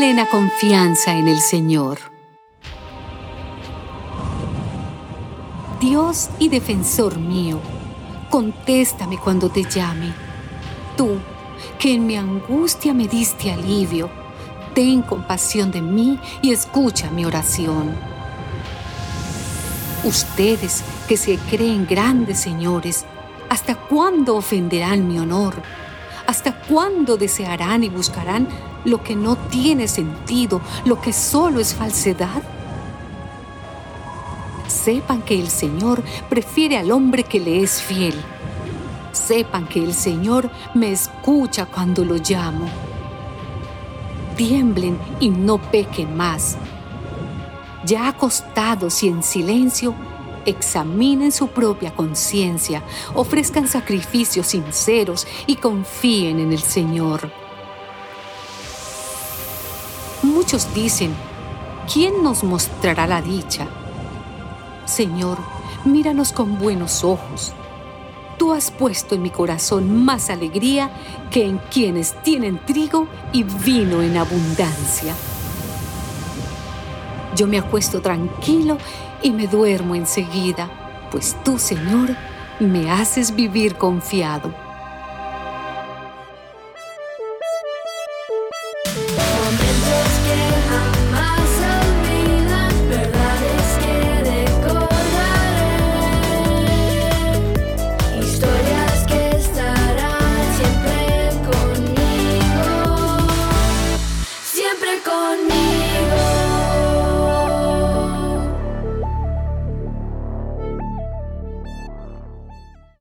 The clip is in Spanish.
plena confianza en el Señor. Dios y defensor mío, contéstame cuando te llame. Tú, que en mi angustia me diste alivio, ten compasión de mí y escucha mi oración. Ustedes que se creen grandes señores, ¿hasta cuándo ofenderán mi honor? ¿Hasta cuándo desearán y buscarán lo que no tiene sentido, lo que solo es falsedad? Sepan que el Señor prefiere al hombre que le es fiel. Sepan que el Señor me escucha cuando lo llamo. Tiemblen y no pequen más. Ya acostados y en silencio, examinen su propia conciencia, ofrezcan sacrificios sinceros y confíen en el Señor. Muchos dicen, ¿quién nos mostrará la dicha? Señor, míranos con buenos ojos. Tú has puesto en mi corazón más alegría que en quienes tienen trigo y vino en abundancia. Yo me acuesto tranquilo y me duermo enseguida, pues tú, Señor, me haces vivir confiado.